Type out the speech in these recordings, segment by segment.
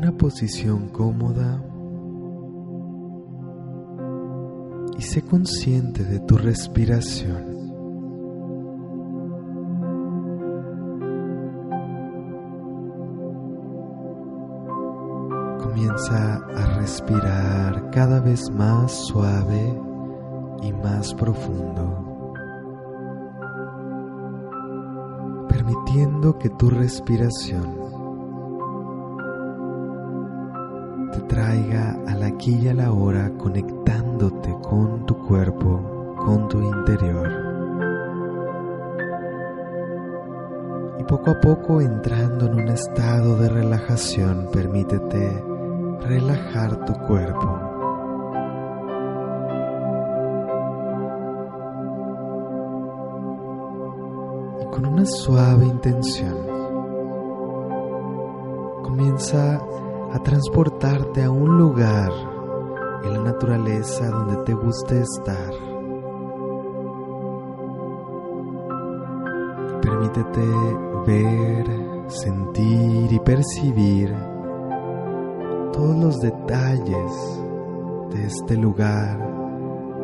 Una posición cómoda y sé consciente de tu respiración. Comienza a respirar cada vez más suave y más profundo, permitiendo que tu respiración traiga al aquí y a la hora conectándote con tu cuerpo, con tu interior. Y poco a poco entrando en un estado de relajación, permítete relajar tu cuerpo. Y con una suave intención, comienza a transportarte a un lugar en la naturaleza donde te guste estar. Permítete ver, sentir y percibir todos los detalles de este lugar,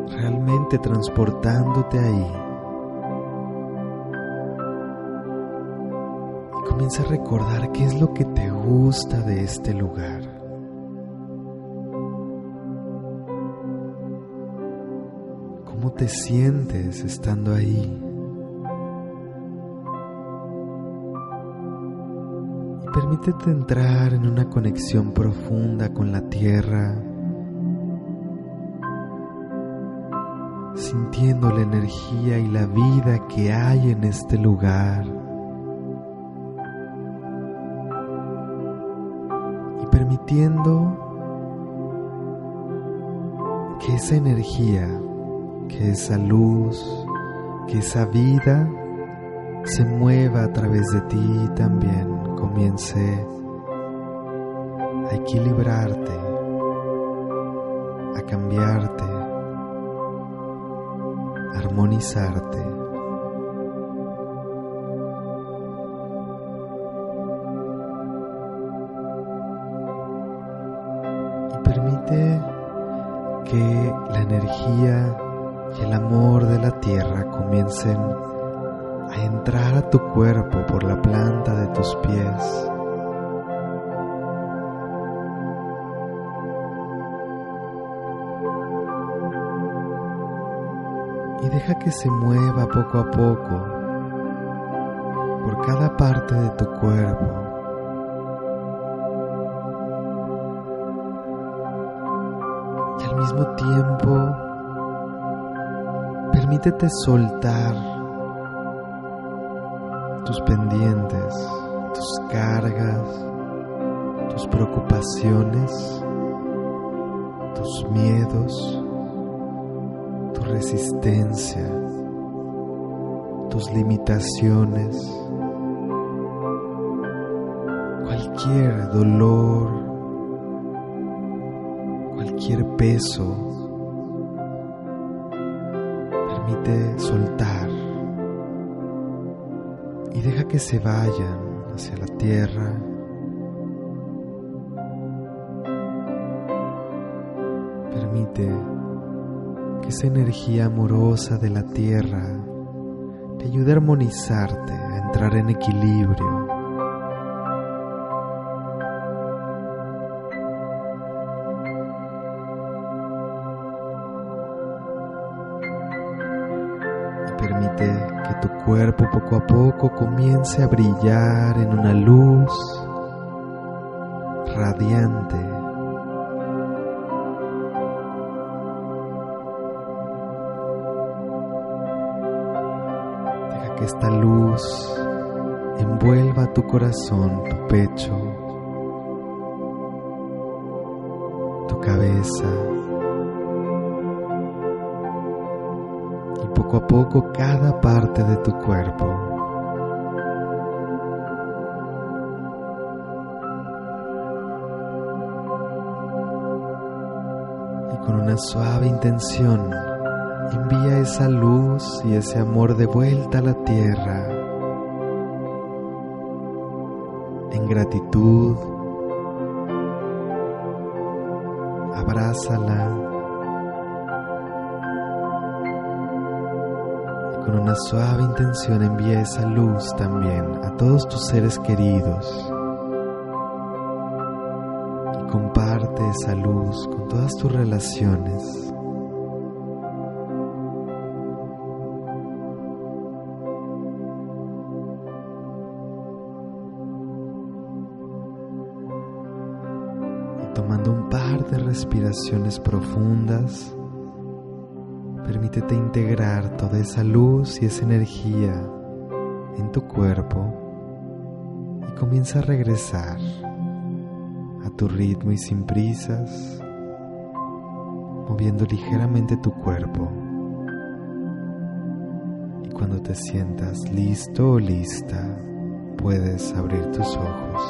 realmente transportándote ahí. Comienza a recordar qué es lo que te gusta de este lugar. ¿Cómo te sientes estando ahí? Permítete entrar en una conexión profunda con la tierra, sintiendo la energía y la vida que hay en este lugar. Permitiendo que esa energía, que esa luz, que esa vida se mueva a través de ti también comience a equilibrarte, a cambiarte, a armonizarte. Permite que la energía y el amor de la tierra comiencen a entrar a tu cuerpo por la planta de tus pies. Y deja que se mueva poco a poco por cada parte de tu cuerpo. Mismo tiempo, permítete soltar tus pendientes, tus cargas, tus preocupaciones, tus miedos, tu resistencia, tus limitaciones, cualquier dolor, cualquier peso, permite soltar y deja que se vayan hacia la tierra. Permite que esa energía amorosa de la tierra te ayude a armonizarte, a entrar en equilibrio. Permite que tu cuerpo poco a poco comience a brillar en una luz radiante. Deja que esta luz envuelva tu corazón, tu pecho, tu cabeza. Poco a poco cada parte de tu cuerpo. Y con una suave intención, envía esa luz y ese amor de vuelta a la tierra. En gratitud, abrázala. Con una suave intención envía esa luz también a todos tus seres queridos. Y comparte esa luz con todas tus relaciones. tomando un par de respiraciones profundas, permítete integrar toda esa luz y esa energía en tu cuerpo y comienza a regresar a tu ritmo y sin prisas, moviendo ligeramente tu cuerpo. Y cuando te sientas listo o lista, puedes abrir tus ojos.